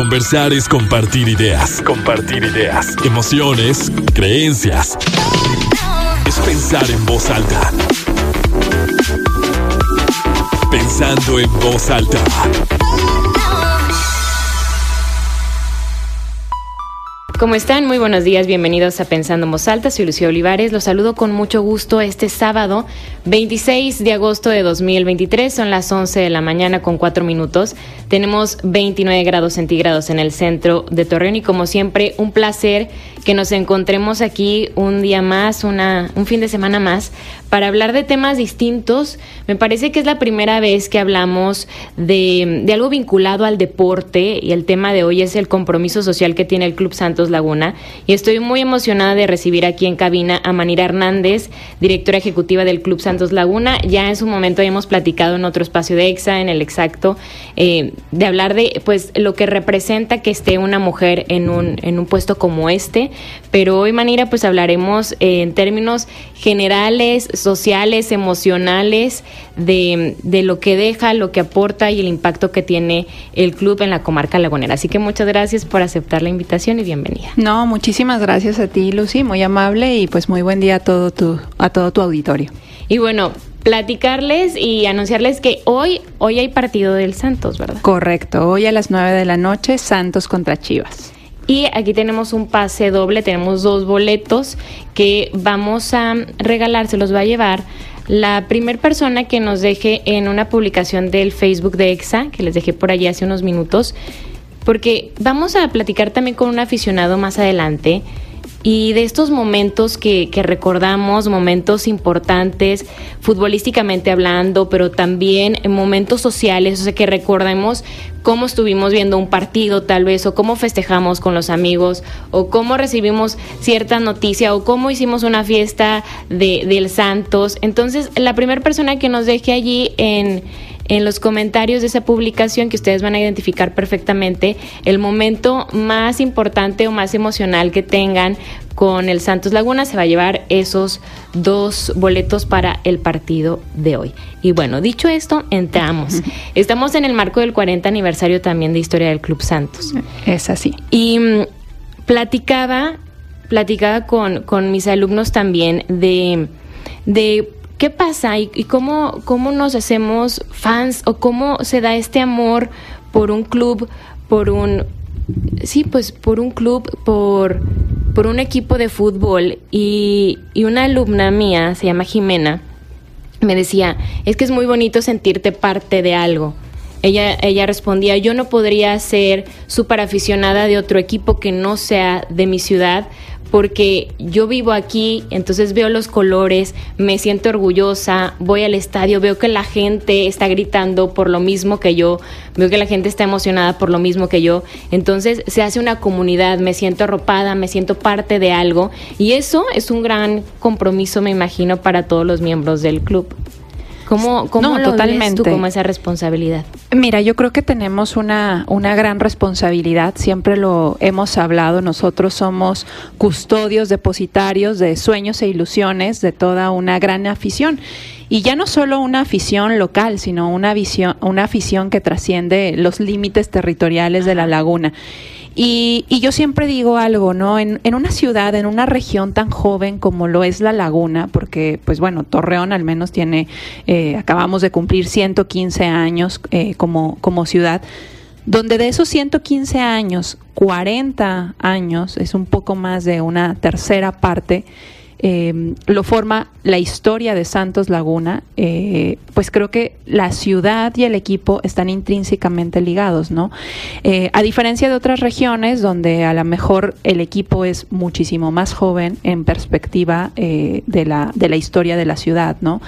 Conversar es compartir ideas. Compartir ideas. Emociones, creencias. Es pensar en voz alta. Pensando en voz alta. ¿Cómo están? Muy buenos días, bienvenidos a Pensando en Voz Alta. Soy Lucía Olivares, los saludo con mucho gusto este sábado 26 de agosto de 2023. Son las 11 de la mañana con 4 minutos. Tenemos 29 grados centígrados en el centro de Torreón y como siempre un placer que nos encontremos aquí un día más, una, un fin de semana más, para hablar de temas distintos. Me parece que es la primera vez que hablamos de, de algo vinculado al deporte y el tema de hoy es el compromiso social que tiene el Club Santos Laguna y estoy muy emocionada de recibir aquí en cabina a Manira Hernández, directora ejecutiva del Club Santos Laguna. Ya en su momento hemos platicado en otro espacio de EXA, en el exacto, eh, de hablar de pues lo que representa que esté una mujer en un, en un puesto como este, pero hoy Manira pues hablaremos eh, en términos generales, sociales, emocionales, de, de lo que deja, lo que aporta y el impacto que tiene el club en la comarca lagunera. Así que muchas gracias por aceptar la invitación y bienvenida. No, muchísimas gracias a ti, Lucy, muy amable y pues muy buen día a todo tu, a todo tu auditorio. Y bueno, platicarles y anunciarles que hoy, hoy hay partido del Santos, ¿verdad? Correcto, hoy a las 9 de la noche, Santos contra Chivas. Y aquí tenemos un pase doble, tenemos dos boletos que vamos a regalar, se los va a llevar la primer persona que nos deje en una publicación del Facebook de EXA, que les dejé por allí hace unos minutos, porque vamos a platicar también con un aficionado más adelante y de estos momentos que, recordamos, momentos importantes, futbolísticamente hablando, pero también en momentos sociales, o sea, que recordemos cómo estuvimos viendo un partido tal vez, o cómo festejamos con los amigos, o cómo recibimos cierta noticia, o cómo hicimos una fiesta de, del Santos. Entonces, la primera persona que nos deje allí en en los comentarios de esa publicación que ustedes van a identificar perfectamente el momento más importante o más emocional que tengan con el Santos Laguna. Se va a llevar esos dos boletos para el partido de hoy. Y bueno, dicho esto, entramos. Estamos en el marco del 40 aniversario también de Historia del Club Santos. Es así. Y mm, platicaba, platicaba con, con mis alumnos también de, de ¿Qué pasa y, cómo, cómo nos hacemos fans o cómo se da este amor por un club, por un, sí, pues por un club, por, por un equipo de fútbol y, y una alumna mía, se llama Jimena, me decía, es que es muy bonito sentirte parte de algo. Ella, ella respondía, yo no podría ser súper aficionada de otro equipo que no sea de mi ciudad, porque yo vivo aquí, entonces veo los colores, me siento orgullosa, voy al estadio, veo que la gente está gritando por lo mismo que yo, veo que la gente está emocionada por lo mismo que yo, entonces se hace una comunidad, me siento arropada, me siento parte de algo y eso es un gran compromiso, me imagino, para todos los miembros del club. ¿Cómo, cómo lo totalmente. tú como esa responsabilidad? Mira, yo creo que tenemos una, una gran responsabilidad, siempre lo hemos hablado, nosotros somos custodios, depositarios de sueños e ilusiones de toda una gran afición. Y ya no solo una afición local, sino una, visión, una afición que trasciende los límites territoriales de la laguna. Y, yo siempre digo algo, ¿no? En, en, una ciudad, en una región tan joven como lo es La Laguna, porque, pues bueno, Torreón al menos tiene, eh, acabamos de cumplir 115 años eh, como, como ciudad, donde de esos 115 años, 40 años, es un poco más de una tercera parte, eh, lo forma la historia de Santos Laguna, eh, pues creo que la ciudad y el equipo están intrínsecamente ligados, ¿no? Eh, a diferencia de otras regiones donde a lo mejor el equipo es muchísimo más joven en perspectiva de, la, de la historia de la ciudad, ¿no?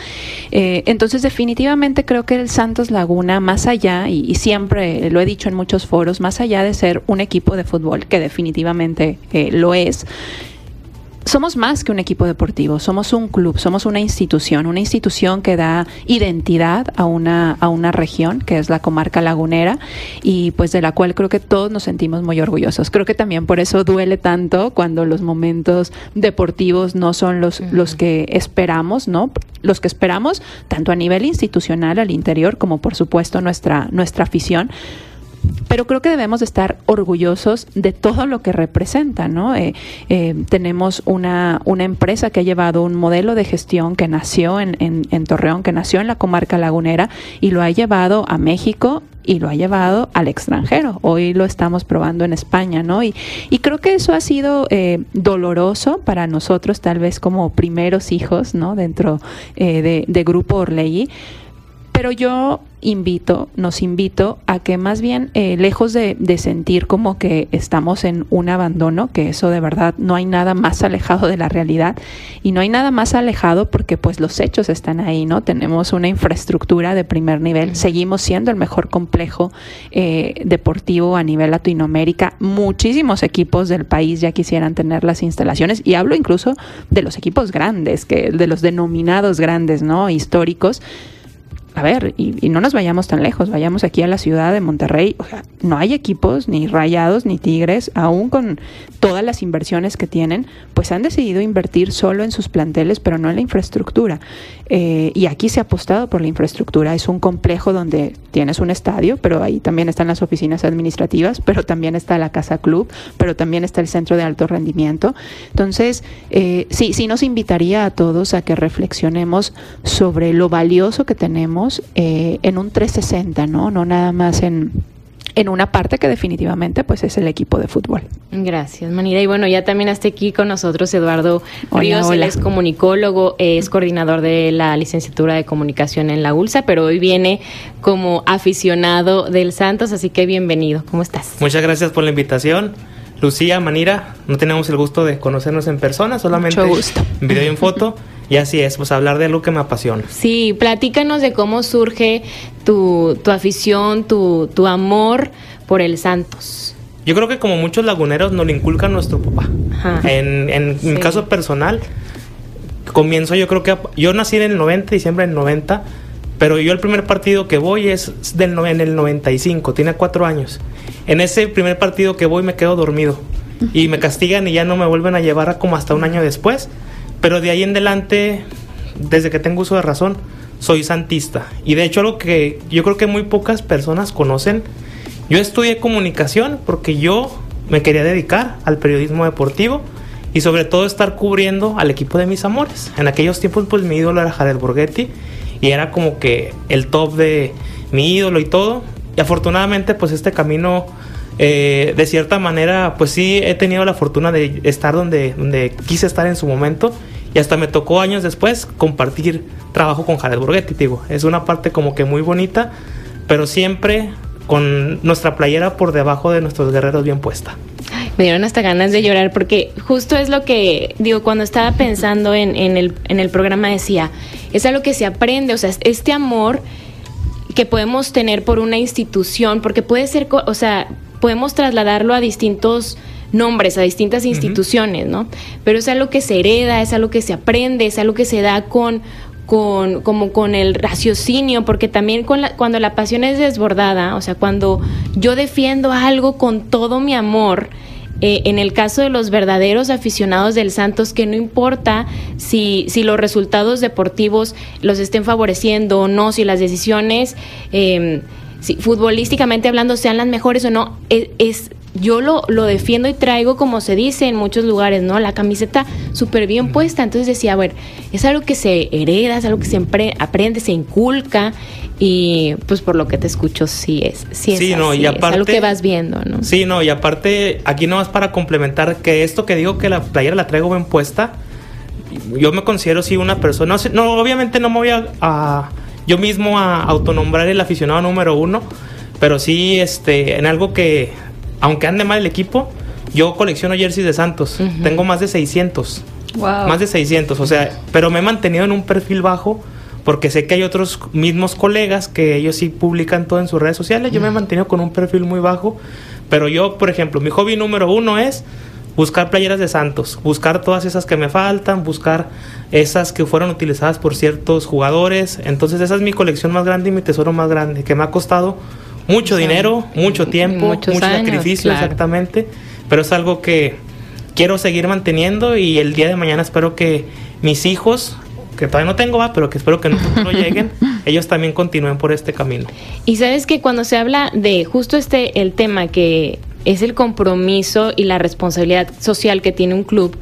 entonces definitivamente creo que el Santos Laguna, más allá, y, y, siempre lo he dicho en muchos foros, más allá de ser un equipo de fútbol, que definitivamente lo es, somos más que un equipo deportivo, somos un club, somos una institución, una institución que da identidad a una, a una región, que es la comarca lagunera, y pues de la cual creo que todos nos sentimos muy orgullosos. Creo que también por eso duele tanto cuando los momentos deportivos no son los, los que esperamos, ¿no? Los que esperamos, tanto a nivel institucional al interior, como por supuesto nuestra, nuestra afición pero creo que debemos estar orgullosos de todo lo que representa, ¿no? Eh, eh, tenemos una, una empresa que ha llevado un modelo de gestión que nació en, en, Torreón, que nació en la comarca lagunera y lo ha llevado a México y lo ha llevado al extranjero. Hoy lo estamos probando en España, ¿no? Y, y creo que eso ha sido eh, doloroso para nosotros, tal vez como primeros hijos, ¿no? Dentro de, de Grupo Orlegi. Pero yo invito, nos invito a que más bien, eh, lejos de, sentir como que estamos en un abandono, que eso de verdad no hay nada más alejado de la realidad y no hay nada más alejado porque pues los hechos están ahí, ¿no? Tenemos una infraestructura de primer nivel, seguimos siendo el mejor complejo eh, deportivo a nivel Latinoamérica, muchísimos equipos del país ya quisieran tener las instalaciones y hablo incluso de los equipos grandes, que de los denominados grandes, ¿no? Históricos a ver, y, no nos vayamos tan lejos, vayamos aquí a la ciudad de Monterrey, o sea, no hay equipos, ni rayados, ni tigres, aún con todas las inversiones que tienen, pues han decidido invertir solo en sus planteles, pero no en la infraestructura. Eh, y aquí se ha apostado por la infraestructura, es un complejo donde tienes un estadio, pero ahí también están las oficinas administrativas, pero también está la casa club, pero también está el centro de alto rendimiento. Entonces, eh, sí, sí nos invitaría a todos a que reflexionemos sobre lo valioso que tenemos eh, en un 360, ¿no? No nada más en, en una parte que definitivamente pues es el equipo de fútbol. Gracias, Manira. Y bueno, ya también está aquí con nosotros Eduardo Ríos, él es comunicólogo, es coordinador de la licenciatura de comunicación en la ULSA, pero hoy viene como aficionado del Santos, así que bienvenido. ¿Cómo estás? Muchas gracias por la invitación. Lucía, Manira, no tenemos el gusto de conocernos en persona, solamente en video y en foto. Y así es, pues hablar de algo que me apasiona. Sí, platícanos de cómo surge tu, afición, tu, amor por el Santos. Yo creo que como muchos laguneros nos lo inculca nuestro papá. En, en mi caso personal, comienzo yo creo que... Yo nací en el 90, diciembre del 90, pero yo el primer partido que voy es del, en el 95, tiene cuatro años. En ese primer partido que voy me quedo dormido y me castigan y ya no me vuelven a llevar como hasta un año después. Pero de ahí en adelante, desde que tengo uso de razón, soy santista. Y de hecho algo que yo creo que muy pocas personas conocen, yo estudié comunicación porque yo me quería dedicar al periodismo deportivo y sobre todo estar cubriendo al equipo de mis amores. En aquellos tiempos pues mi ídolo era Jared Borghetti y era como que el top de mi ídolo y todo. Y afortunadamente pues este camino eh, de cierta manera pues sí he tenido la fortuna de estar donde, donde quise estar en su momento y hasta me tocó años después compartir trabajo con Jared Borghetti, digo. Es una parte como que muy bonita, pero siempre con nuestra playera por debajo de nuestros guerreros bien puesta. me dieron hasta ganas de llorar porque justo es lo que, digo, cuando estaba pensando en, en, el, en el programa decía, es algo que se aprende, o sea, este amor que podemos tener por una institución, porque puede ser, o sea, podemos trasladarlo a distintos nombres, a distintas instituciones, ¿no? Pero es algo que se hereda, es algo que se aprende, es algo que se da con, con, como con el raciocinio, porque también con cuando la pasión es desbordada, o sea, cuando yo defiendo algo con todo mi amor, eh, en el caso de los verdaderos aficionados del Santos, que no importa si, si los resultados deportivos los estén favoreciendo o no, si las decisiones... Eh, si futbolísticamente hablando sean las mejores o no, es, yo lo, lo, defiendo y traigo, como se dice en muchos lugares, ¿no? La camiseta súper bien puesta. Entonces decía, a ver, es algo que se hereda, es algo que se aprende, se inculca. Y pues por lo que te escucho, sí es. Sí, es, no, y aparte, es algo que vas viendo, ¿no? Sí, no, y aparte, aquí no más para complementar que esto que digo que la playera la traigo bien puesta, yo me considero sí una persona. No, obviamente no me voy a yo mismo a autonombrar el aficionado número uno, pero sí este, en algo que, aunque ande mal el equipo, yo colecciono jerseys de Santos. Tengo más de 600. Más de 600, o sea, pero me he mantenido en un perfil bajo porque sé que hay otros mismos colegas que ellos sí publican todo en sus redes sociales. Yo me he mantenido con un perfil muy bajo, pero yo, por ejemplo, mi hobby número uno es buscar playeras de Santos, buscar todas esas que me faltan, buscar esas que fueron utilizadas por ciertos jugadores. Entonces esa es mi colección más grande y mi tesoro más grande, que me ha costado mucho dinero, mucho tiempo, mucho sacrificio exactamente, pero es algo que quiero seguir manteniendo y el día de mañana espero que mis hijos, que todavía no tengo, pero que espero que en un futuro lleguen, ellos también continúen por este camino. Y sabes que cuando se habla de justo este, el tema que es el compromiso y la responsabilidad social que tiene un club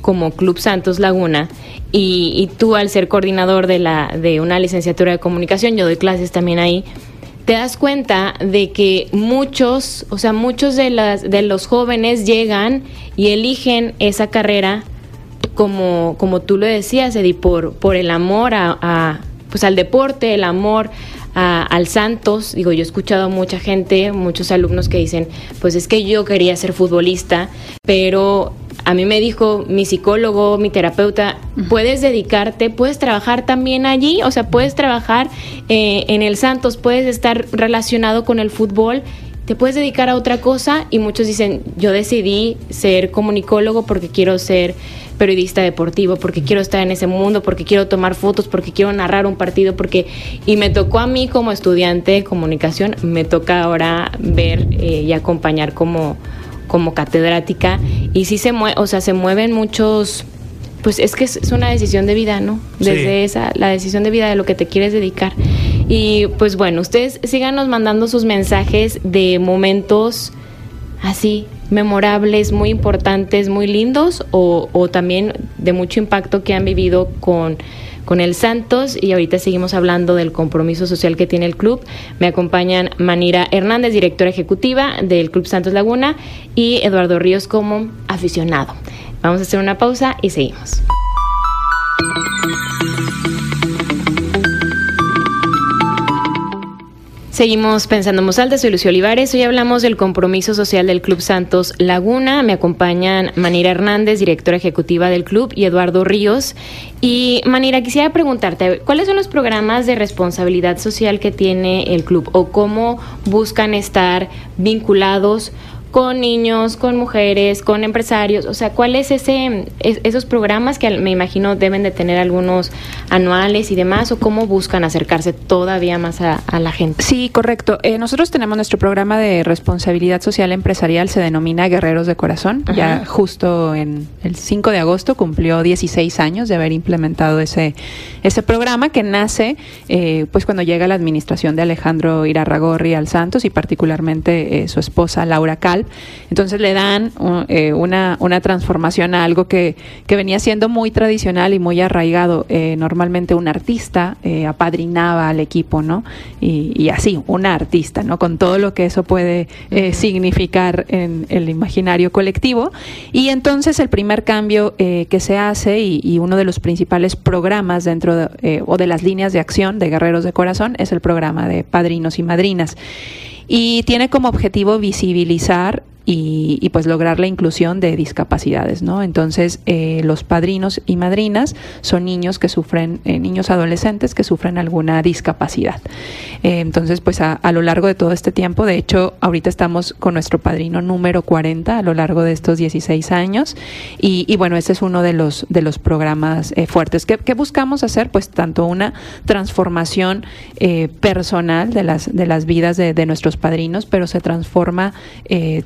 como Club Santos Laguna y, y tú al ser coordinador de, la, de una licenciatura de comunicación, yo doy clases también ahí, te das cuenta de que muchos, o sea, muchos de, las, de los jóvenes llegan y eligen esa carrera como, como tú lo decías, Eddie, por, por el amor a, pues al deporte, el amor al Santos. Digo, yo he escuchado a mucha gente, muchos alumnos que dicen, pues es que yo quería ser futbolista, pero a mí me dijo mi psicólogo, mi terapeuta, puedes dedicarte, puedes trabajar también allí, o sea, puedes trabajar eh, en el Santos, puedes estar relacionado con el fútbol, te puedes dedicar a otra cosa y muchos dicen, yo decidí ser comunicólogo porque quiero ser periodista deportivo, porque quiero estar en ese mundo, porque quiero tomar fotos, porque quiero narrar un partido, porque y me tocó a mí como estudiante de comunicación, me toca ahora ver eh, y acompañar como como catedrática y sí se mueve, o sea, se mueven muchos pues es que es, una decisión de vida, ¿no? Desde esa la decisión de vida de lo que te quieres dedicar. Y pues bueno, ustedes síganos mandando sus mensajes de momentos así memorables, muy importantes, muy lindos o, también de mucho impacto que han vivido con con el Santos y ahorita seguimos hablando del compromiso social que tiene el club. Me acompañan Manira Hernández, directora ejecutiva del Club Santos Laguna, y Eduardo Ríos como aficionado. Vamos a hacer una pausa y seguimos. Seguimos pensando en alta, soy Lucio Olivares. Hoy hablamos del compromiso social del Club Santos Laguna. Me acompañan Manira Hernández, directora ejecutiva del club, y Eduardo Ríos. Y Manira, quisiera preguntarte, ¿cuáles son los programas de responsabilidad social que tiene el club o cómo buscan estar vinculados con niños, con mujeres, con empresarios, o sea, ¿cuáles ese esos programas que me imagino deben de tener algunos anuales y demás o cómo buscan acercarse todavía más a, la gente? Sí, correcto. Eh, nosotros tenemos nuestro programa de responsabilidad social empresarial, se denomina Guerreros de Corazón. Ya justo en el 5 de agosto cumplió 16 años de haber implementado ese ese programa que nace eh, pues cuando llega la administración de Alejandro Irarragorri al Santos y particularmente eh, su esposa Laura Cal entonces le dan eh, una, una, transformación a algo que, que, venía siendo muy tradicional y muy arraigado. Eh, normalmente un artista eh, apadrinaba al equipo, ¿no? Y, así, una artista, ¿no? Con todo lo que eso puede significar en el imaginario colectivo. Y entonces el primer cambio que se hace y, y, uno de los principales programas dentro de, o de las líneas de acción de Guerreros de Corazón es el programa de padrinos y madrinas y tiene como objetivo visibilizar y, pues lograr la inclusión de discapacidades, ¿no? Entonces, eh, los padrinos y madrinas son niños que sufren, eh, niños adolescentes que sufren alguna discapacidad. Eh, entonces, pues a, lo largo de todo este tiempo, de hecho, ahorita estamos con nuestro padrino número 40 a lo largo de estos 16 años y, bueno, este es uno de los, de los programas fuertes. ¿Qué, buscamos hacer? Pues tanto una transformación personal de las, de las vidas de, de, nuestros padrinos, pero se transforma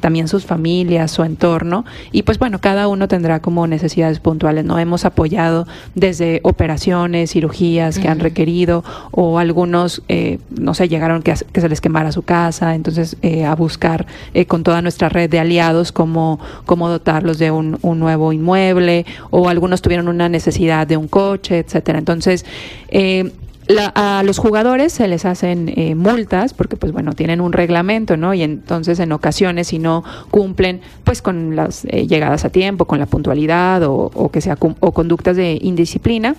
también sus familias, su entorno, y pues bueno, cada uno tendrá como necesidades puntuales, ¿no? Hemos apoyado desde operaciones, cirugías que han requerido, o algunos, eh, no sé, llegaron que, que, se les quemara su casa, entonces eh, a buscar eh, con toda nuestra red de aliados cómo, cómo dotarlos de un, un nuevo inmueble, o algunos tuvieron una necesidad de un coche, etcétera. Entonces, eh, a los jugadores se les hacen eh, multas porque pues bueno tienen un reglamento no y entonces en ocasiones si no cumplen pues con las eh, llegadas a tiempo con la puntualidad o, o que sea o conductas de indisciplina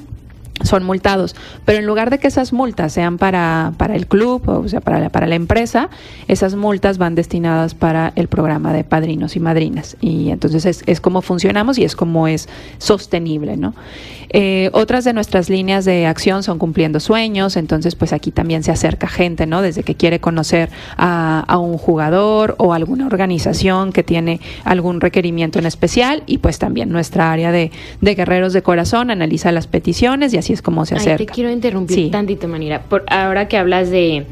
son multados. Pero en lugar de que esas multas sean para, para el club, o sea, para la, para la empresa, esas multas van destinadas para el programa de padrinos y madrinas. Y entonces es, es como funcionamos y es como es sostenible, ¿no? Eh, otras de nuestras líneas de acción son cumpliendo sueños, entonces pues aquí también se acerca gente, ¿no? Desde que quiere conocer a, a un jugador o alguna organización que tiene algún requerimiento en especial y pues también nuestra área de, de guerreros de corazón analiza las peticiones y así es como se acerca. te quiero interrumpir tantito, Manira. Por, ahora que hablas de,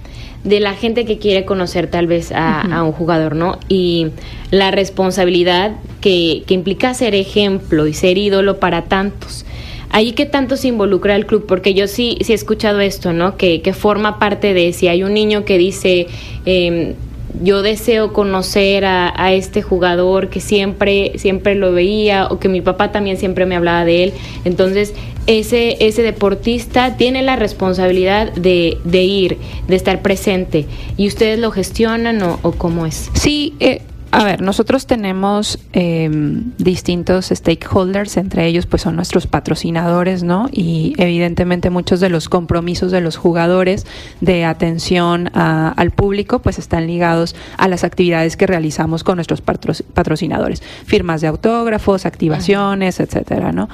de la gente que quiere conocer tal vez a, un jugador, ¿no? Y la responsabilidad que, que implica ser ejemplo y ser ídolo para tantos. ahí qué tanto se involucra el club, porque yo sí, sí he escuchado esto, ¿no? Que, que forma parte de si hay un niño que dice... Eh, yo deseo conocer a, a, este jugador que siempre, siempre lo veía o que mi papá también siempre me hablaba de él. Entonces, ese, ese deportista tiene la responsabilidad de, de ir, de estar presente. ¿Y ustedes lo gestionan o, o cómo es? Sí, eh, a ver, nosotros tenemos eh, distintos stakeholders, entre ellos pues son nuestros patrocinadores, ¿no? Y evidentemente muchos de los compromisos de los jugadores de atención a, al público pues están ligados a las actividades que realizamos con nuestros patrocinadores, firmas de autógrafos, activaciones, etcétera, ¿no?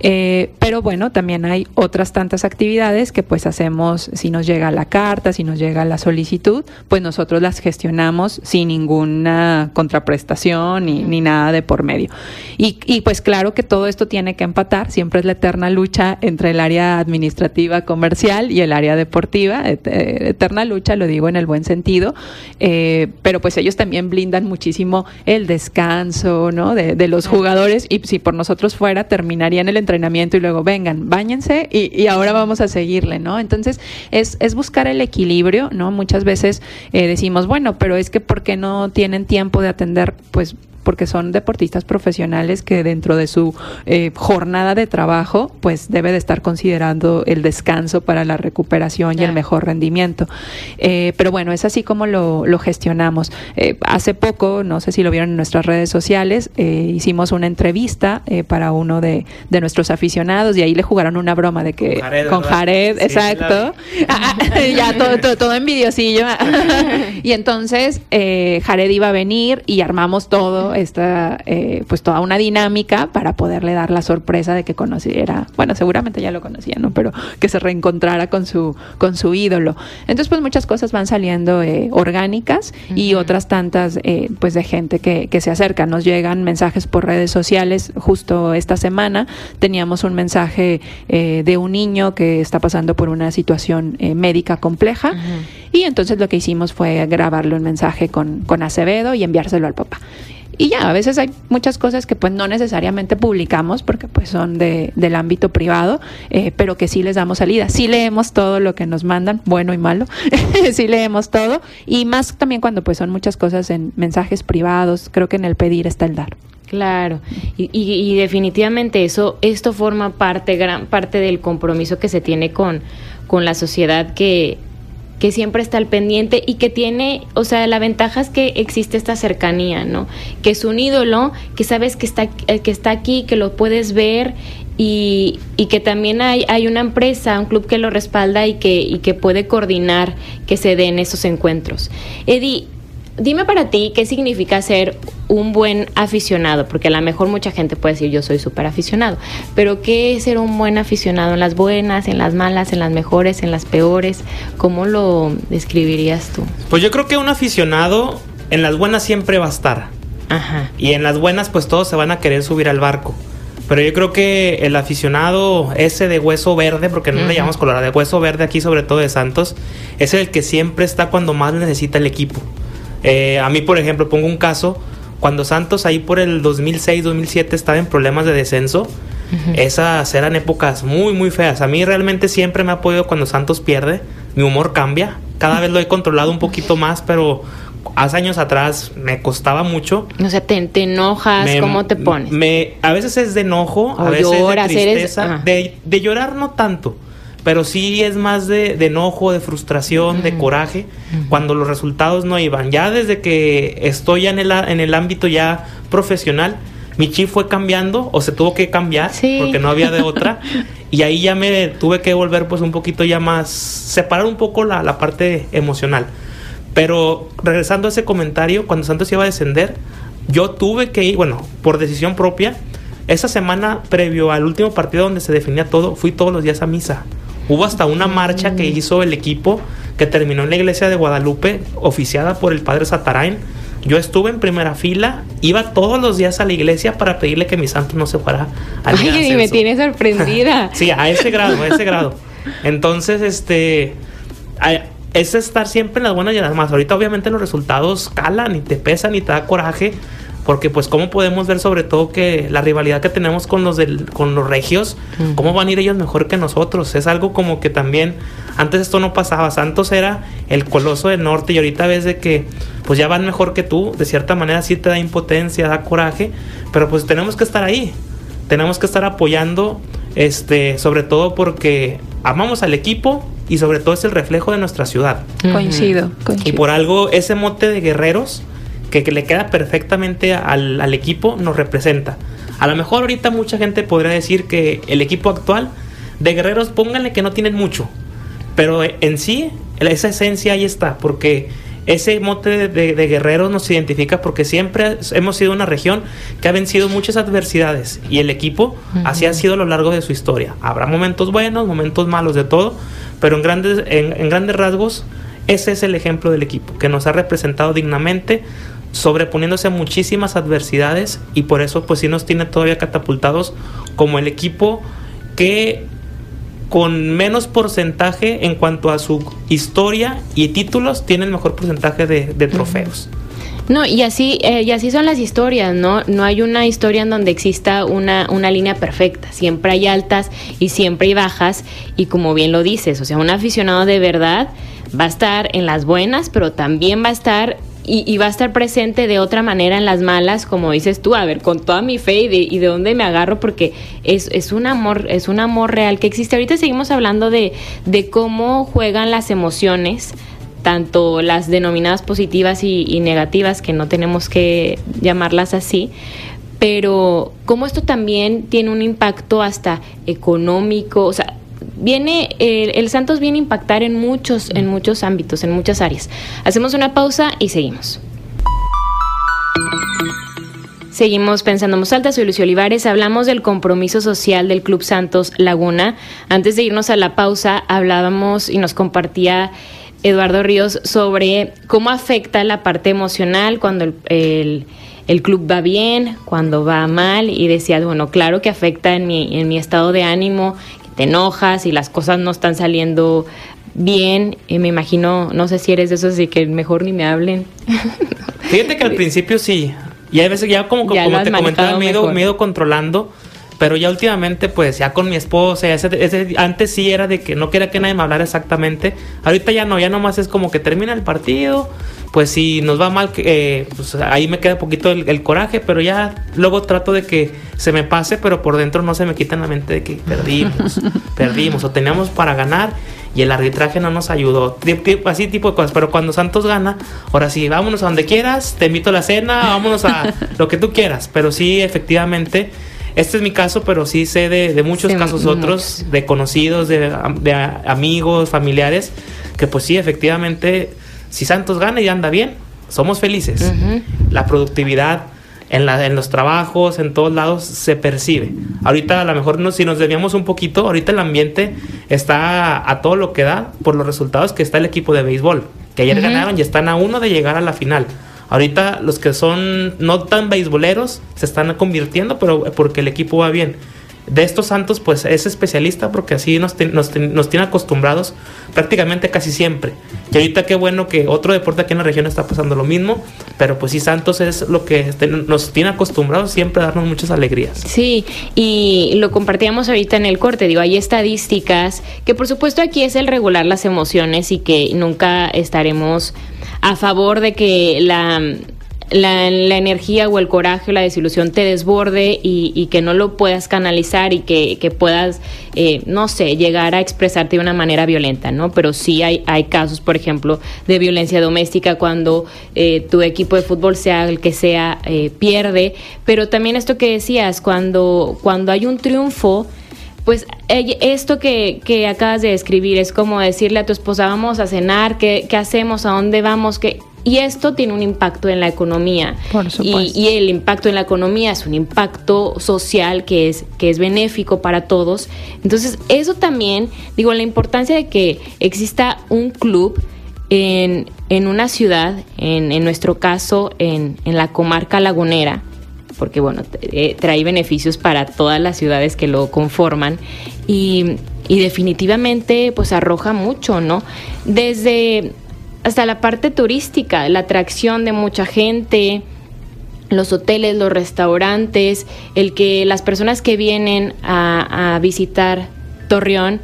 Eh, pero bueno, también hay otras tantas actividades que pues hacemos, si nos llega la carta, si nos llega la solicitud, pues nosotros las gestionamos sin ninguna contraprestación ni, ni nada de por medio. Y, y, pues claro que todo esto tiene que empatar, siempre es la eterna lucha entre el área administrativa comercial y el área deportiva, eterna lucha, lo digo en el buen sentido, eh, pero pues ellos también blindan muchísimo el descanso ¿no? de, de los jugadores y si por nosotros fuera terminarían el entrenamiento y luego vengan, bañense y, y ahora vamos a seguirle, ¿no? Entonces es, es buscar el equilibrio, ¿no? Muchas veces eh, decimos, bueno, pero es que ¿por qué no tienen tiempo de atender pues porque son deportistas profesionales que dentro de su eh, jornada de trabajo, pues debe de estar considerando el descanso para la recuperación y el mejor rendimiento. Eh, pero bueno, es así como lo, lo gestionamos. Eh, hace poco, no sé si lo vieron en nuestras redes sociales, eh, hicimos una entrevista eh, para uno de, de, nuestros aficionados y ahí le jugaron una broma de que con Jared, con Jared sí, exacto, ya todo, todo, todo envidiosillo. y entonces eh, Jared iba a venir y armamos todo esta, eh, pues toda una dinámica para poderle dar la sorpresa de que conociera, bueno, seguramente ya lo conocía, ¿no? Pero que se reencontrara con su, con su ídolo. Entonces, pues muchas cosas van saliendo eh, orgánicas uh -huh. y otras tantas, eh, pues de gente que, que se acerca. Nos llegan mensajes por redes sociales. Justo esta semana teníamos un mensaje eh, de un niño que está pasando por una situación eh, médica compleja. Uh -huh. Y entonces lo que hicimos fue grabarle un mensaje con, con Acevedo y enviárselo al papá y ya, a veces hay muchas cosas que pues no necesariamente publicamos porque pues son de, del ámbito privado, eh, pero que sí les damos salida. Sí leemos todo lo que nos mandan, bueno y malo, sí leemos todo y más también cuando pues son muchas cosas en mensajes privados, creo que en el pedir está el dar. Claro, y, y, y definitivamente eso, esto forma parte, gran parte del compromiso que se tiene con, con la sociedad que que siempre está al pendiente y que tiene, o sea, la ventaja es que existe esta cercanía, ¿no? Que es un ídolo, que sabes que está, que está aquí, que lo puedes ver y, y que también hay, hay una empresa, un club que lo respalda y que, y que puede coordinar que se den esos encuentros. Eddie, dime para ti qué significa ser un buen aficionado, porque a lo mejor mucha gente puede decir yo soy súper aficionado, pero ¿qué es ser un buen aficionado en las buenas, en las malas, en las mejores, en las peores? ¿Cómo lo describirías tú? Pues yo creo que un aficionado en las buenas siempre va a estar. Ajá. Y en las buenas pues todos se van a querer subir al barco. Pero yo creo que el aficionado ese de hueso verde, porque no uh -huh. le llamamos colorado, de hueso verde aquí sobre todo de Santos, es el que siempre está cuando más necesita el equipo. Eh, a mí, por ejemplo, pongo un caso, cuando Santos ahí por el 2006-2007 estaba en problemas de descenso, uh -huh. esas eran épocas muy, muy feas. A mí realmente siempre me ha podido cuando Santos pierde, mi humor cambia, cada vez lo he controlado un poquito más, pero hace años atrás me costaba mucho. O sea, te, te enojas, me, ¿cómo te pones? Me, a veces es de enojo, o a veces lloras, de tristeza, eres... de, de llorar no tanto pero sí es más de, de enojo, de frustración, uh -huh. de coraje, uh -huh. cuando los resultados no iban. Ya desde que estoy ya en el, en el ámbito ya profesional, mi chip fue cambiando o se tuvo que cambiar sí. porque no había de otra y ahí ya me tuve que volver pues un poquito ya más separar un poco la, la parte emocional pero regresando a ese comentario cuando Santos iba a descender yo tuve que ir bueno por decisión propia esa semana previo al último partido donde se definía todo fui todos los días a misa Hubo hasta una marcha que hizo el equipo que terminó en la iglesia de Guadalupe, oficiada por el padre Satarain. Yo estuve en primera fila, iba todos los días a la iglesia para pedirle que mi santo no se fuera al Ay, y me tiene sorprendida. sí, a ese grado, a ese grado. Entonces, este es estar siempre en las buenas y en las malas. Ahorita obviamente los resultados calan y te pesan y te da coraje, porque pues cómo podemos ver sobre todo que la rivalidad que tenemos con los del, con los regios, cómo van a ir ellos mejor que nosotros, es algo como que también antes esto no pasaba, Santos era el coloso del norte y ahorita ves de que pues ya van mejor que tú, de cierta manera sí te da impotencia, da coraje, pero pues tenemos que estar ahí, tenemos que estar apoyando, este, sobre todo porque amamos al equipo y sobre todo es el reflejo de nuestra ciudad. Coincido, Y por algo ese mote de guerreros que, le queda perfectamente al, al, equipo nos representa. A lo mejor ahorita mucha gente podría decir que el equipo actual de guerreros pónganle que no tienen mucho, pero en sí esa esencia ahí está, porque ese mote de, guerreros nos identifica porque siempre hemos sido una región que ha vencido muchas adversidades y el equipo así ha sido a lo largo de su historia. Habrá momentos buenos, momentos malos de todo, pero en grandes, en, grandes rasgos ese es el ejemplo del equipo que nos ha representado dignamente sobreponiéndose a muchísimas adversidades y por eso pues sí nos tiene todavía catapultados como el equipo que con menos porcentaje en cuanto a su historia y títulos, tiene el mejor porcentaje de, trofeos. No, y así, eh, y así son las historias, ¿no? No hay una historia en donde exista una, una línea perfecta. Siempre hay altas y siempre hay bajas. Y como bien lo dices, o sea, un aficionado de verdad va a estar en las buenas, pero también va a estar y, va a estar presente de otra manera en las malas, como dices tú, a ver, con toda mi fe y de, y de dónde me agarro, porque es, es, un amor, es un amor real que existe. Ahorita seguimos hablando de, de cómo juegan las emociones, tanto las denominadas positivas y, y negativas, que no tenemos que llamarlas así, pero cómo esto también tiene un impacto hasta económico, o sea, viene, el, Santos viene a impactar en muchos, en muchos ámbitos, en muchas áreas. Hacemos una pausa y seguimos. Seguimos pensando en alta, soy Lucio Olivares, hablamos del compromiso social del Club Santos Laguna. Antes de irnos a la pausa, hablábamos y nos compartía Eduardo Ríos sobre cómo afecta la parte emocional cuando el, el, club va bien, cuando va mal, y decía, bueno, claro que afecta en mi, en mi estado de ánimo, te enojas y las cosas no están saliendo bien. Y me imagino, no sé si eres de esos, así que mejor ni me hablen. Fíjate que al principio sí. Y a veces ya como, como te comentaba, me he, ido, controlando. Pero ya últimamente, pues ya con mi esposa, ese, antes sí era de que no quería que nadie me hablara exactamente. Ahorita ya no, ya nomás es como que termina el partido, pues si nos va mal, eh, pues ahí me queda poquito el, coraje, pero ya luego trato de que se me pase, pero por dentro no se me quita en la mente de que perdimos, perdimos o teníamos para ganar y el arbitraje no nos ayudó, así tipo de cosas, pero cuando Santos gana, ahora sí, vámonos a donde quieras, te invito a la cena, vámonos a lo que tú quieras, pero sí, efectivamente, este es mi caso, pero sí sé de, muchos casos otros, de conocidos, de, de amigos, familiares, que pues sí, efectivamente si Santos gana y anda bien, somos felices. La productividad en, la, en los trabajos, en todos lados, se percibe. Ahorita a lo mejor no, si nos debíamos un poquito, ahorita el ambiente está a, todo lo que da por los resultados que está el equipo de béisbol, que ayer ganaron y están a uno de llegar a la final. Ahorita los que son no tan beisboleros se están convirtiendo, pero porque el equipo va bien de estos santos, pues es especialista porque así nos, nos, tiene acostumbrados prácticamente casi siempre. Y ahorita qué bueno que otro deporte aquí en la región está pasando lo mismo, pero pues sí, Santos es lo que nos tiene acostumbrados siempre a darnos muchas alegrías. Sí, y lo compartíamos ahorita en el corte, digo, hay estadísticas que por supuesto aquí es el regular las emociones y que nunca estaremos a favor de que la la, energía o el coraje o la desilusión te desborde y, que no lo puedas canalizar y que, puedas, eh, no sé, llegar a expresarte de una manera violenta, ¿no? Pero sí hay, hay casos, por ejemplo, de violencia doméstica cuando eh, tu equipo de fútbol, sea el que sea, eh, pierde. Pero también esto que decías, cuando, cuando hay un triunfo, pues esto que, que, acabas de describir es como decirle a tu esposa, vamos a cenar, ¿qué, qué hacemos? ¿A dónde vamos? ¿Qué? Y esto tiene un impacto en la economía. Por y, y, el impacto en la economía es un impacto social que es, que es benéfico para todos. Entonces, eso también, digo, la importancia de que exista un club en, en una ciudad, en, en nuestro caso, en, en, la comarca lagunera, porque bueno, eh, trae beneficios para todas las ciudades que lo conforman y, definitivamente pues arroja mucho, ¿no? Desde hasta la parte turística, la atracción de mucha gente. los hoteles, los restaurantes, el que las personas que vienen a visitar Torreón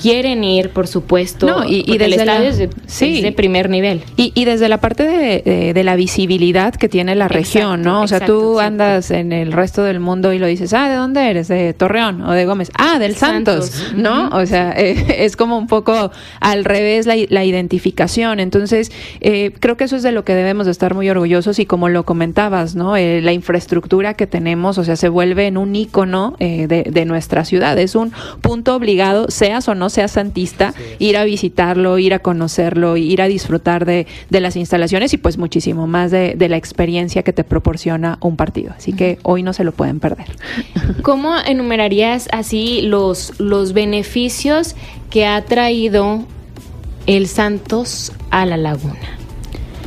quieren ir, por supuesto. No, y, desde el es, de, primer nivel. Y, desde la parte de, la visibilidad que tiene la región, ¿no? O sea, tú andas en el resto del mundo y lo dices, ah, ¿de dónde eres? De Torreón o de Gómez. Ah, del Santos, ¿no? O sea, eh, es como un poco al revés la, identificación. Entonces, eh, creo que eso es de lo que debemos de estar muy orgullosos y como lo comentabas, ¿no? Eh, la infraestructura que tenemos, o sea, se vuelve en un ícono de, de nuestra ciudad. Es un punto obligado, seas o no sea santista, ir a visitarlo, ir a conocerlo, ir a disfrutar de, las instalaciones y pues muchísimo más de, la experiencia que te proporciona un partido. Así que hoy no se lo pueden perder. ¿Cómo enumerarías así los, los beneficios que ha traído el Santos a la laguna?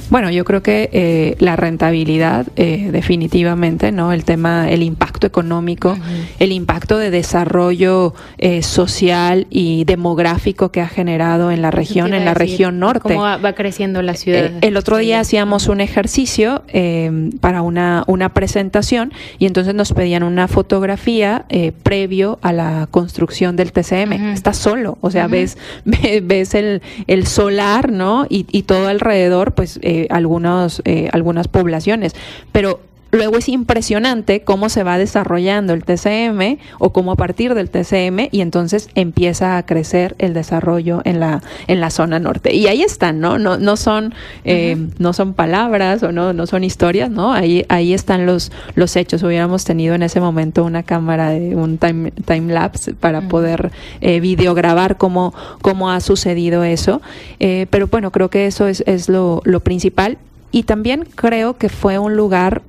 Bueno, yo creo que eh, la rentabilidad, eh, definitivamente, ¿no? El tema, el impacto económico, el impacto de desarrollo eh, social y demográfico que ha generado en la región, en la región norte. ¿Cómo va, creciendo la ciudad? el otro día hacíamos un ejercicio para una, una presentación y entonces nos pedían una fotografía previo a la construcción del TCM. Está solo, o sea, ves, ves el, el solar, ¿no? Y, y todo alrededor, pues algunos, eh, algunas poblaciones. Pero Luego es impresionante cómo se va desarrollando el TCM o cómo a partir del TCM y entonces empieza a crecer el desarrollo en la en la zona norte. Y ahí están, ¿no? No, no son eh, no son palabras o no no son historias, ¿no? Ahí ahí están los los hechos. Hubiéramos tenido en ese momento una cámara de un time, time lapse para poder eh, videograbar cómo cómo ha sucedido eso. Eh, pero bueno, creo que eso es es lo lo principal y también creo que fue un lugar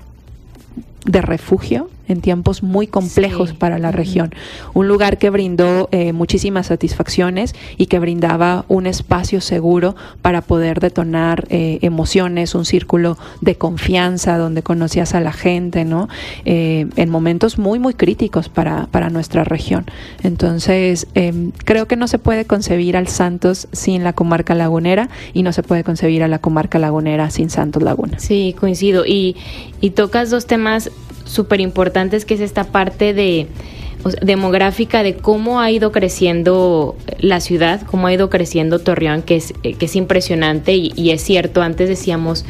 de refugio en tiempos muy complejos para la región. Un lugar que brindó eh, muchísimas satisfacciones y que brindaba un espacio seguro para poder detonar eh, emociones, un círculo de confianza donde conocías a la gente, ¿no? Eh, en momentos muy, muy críticos para, para nuestra región. Entonces, em, creo que no se puede concebir al Santos sin la comarca lagunera y no se puede concebir a la comarca lagunera sin Santos Laguna. Sí, coincido. Y, y tocas dos temas súper importantes, que es esta parte de demográfica de cómo ha ido creciendo la ciudad, cómo ha ido creciendo Torreón, que es, que es impresionante y es cierto, antes decíamos,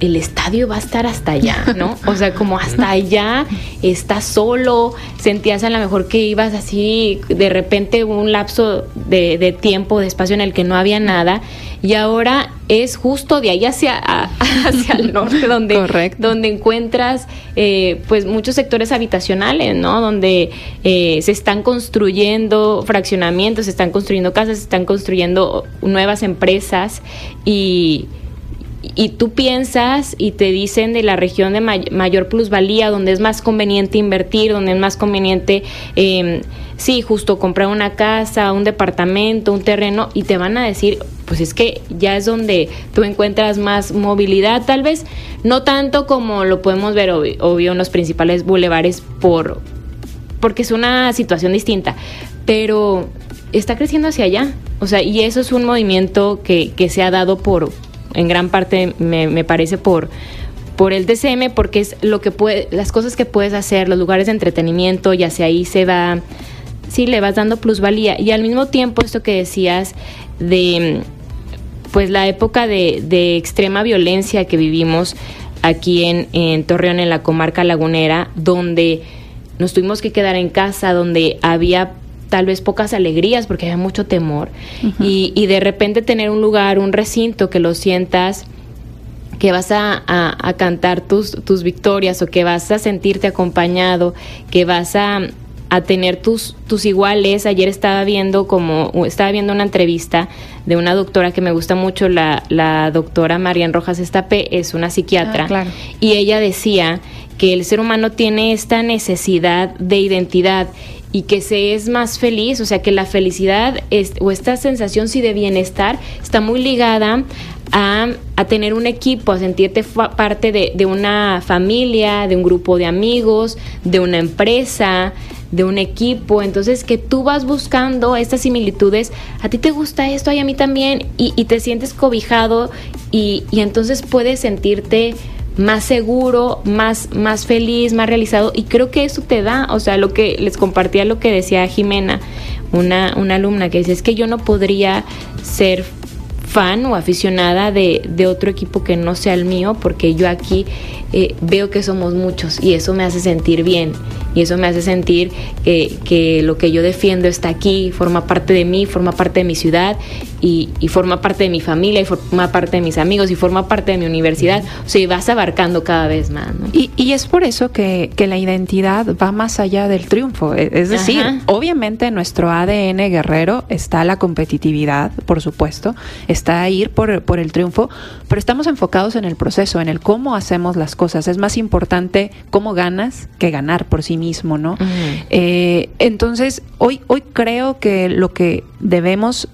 el estadio va a estar hasta allá, ¿no? O sea, como hasta allá, está solo, sentías a lo mejor que ibas así, de repente un lapso de, de, tiempo, de espacio en el que no había nada, y ahora es justo de ahí hacia, hacia el norte, donde, donde encuentras eh, pues muchos sectores habitacionales, ¿no? Donde eh, se están construyendo fraccionamientos, se están construyendo casas, se están construyendo nuevas empresas y y tú piensas y te dicen de la región de mayor plusvalía, donde es más conveniente invertir, donde es más conveniente, eh, sí, justo comprar una casa, un departamento, un terreno, y te van a decir, pues es que ya es donde tú encuentras más movilidad, tal vez, no tanto como lo podemos ver obvio, en los principales bulevares por porque es una situación distinta, pero está creciendo hacia allá. O sea, y eso es un movimiento que, que se ha dado por, en gran parte me, me parece por por el DCM porque es lo que puede, las cosas que puedes hacer, los lugares de entretenimiento y hacia ahí se va, sí, le vas dando plusvalía. Y al mismo tiempo esto que decías de pues la época de, de extrema violencia que vivimos aquí en, en Torreón, en la comarca lagunera, donde nos tuvimos que quedar en casa, donde había tal vez pocas alegrías porque había mucho temor y, y, de repente tener un lugar, un recinto que lo sientas que vas a, a, cantar tus, tus victorias o que vas a sentirte acompañado, que vas a, a tener tus, tus iguales. Ayer estaba viendo como estaba viendo una entrevista de una doctora que me gusta mucho, la, la doctora Marian Rojas Estape, es una psiquiatra, ah, y ella decía que el ser humano tiene esta necesidad de identidad y que se es más feliz, o sea que la felicidad o esta sensación sí de bienestar está muy ligada a, a tener un equipo, a sentirte parte de, de, una familia, de un grupo de amigos, de una empresa, de un equipo. Entonces que tú vas buscando estas similitudes, a ti te gusta esto, y a mí también, y, y te sientes cobijado y, y entonces puedes sentirte más seguro, más, más feliz, más realizado. Y creo que eso te da, o sea, lo que les compartía lo que decía Jimena, una, una alumna, que dice, es que yo no podría ser fan o aficionada de, de, otro equipo que no sea el mío, porque yo aquí eh, veo que somos muchos y eso me hace sentir bien y eso me hace sentir que, que, lo que yo defiendo está aquí, forma parte de mí, forma parte de mi ciudad y, y, forma parte de mi familia y forma parte de mis amigos y forma parte de mi universidad. O sea, y vas abarcando cada vez más. ¿no? Y, y, es por eso que, que, la identidad va más allá del triunfo. E, es decir, Ajá. obviamente en nuestro ADN guerrero está la competitividad, por supuesto, está ir por, por el triunfo, pero estamos enfocados en el proceso, en el cómo hacemos las cosas. Es más importante cómo ganas que ganar por sí mismo, ¿no? Uh -huh. eh, entonces, hoy, hoy creo que lo que debemos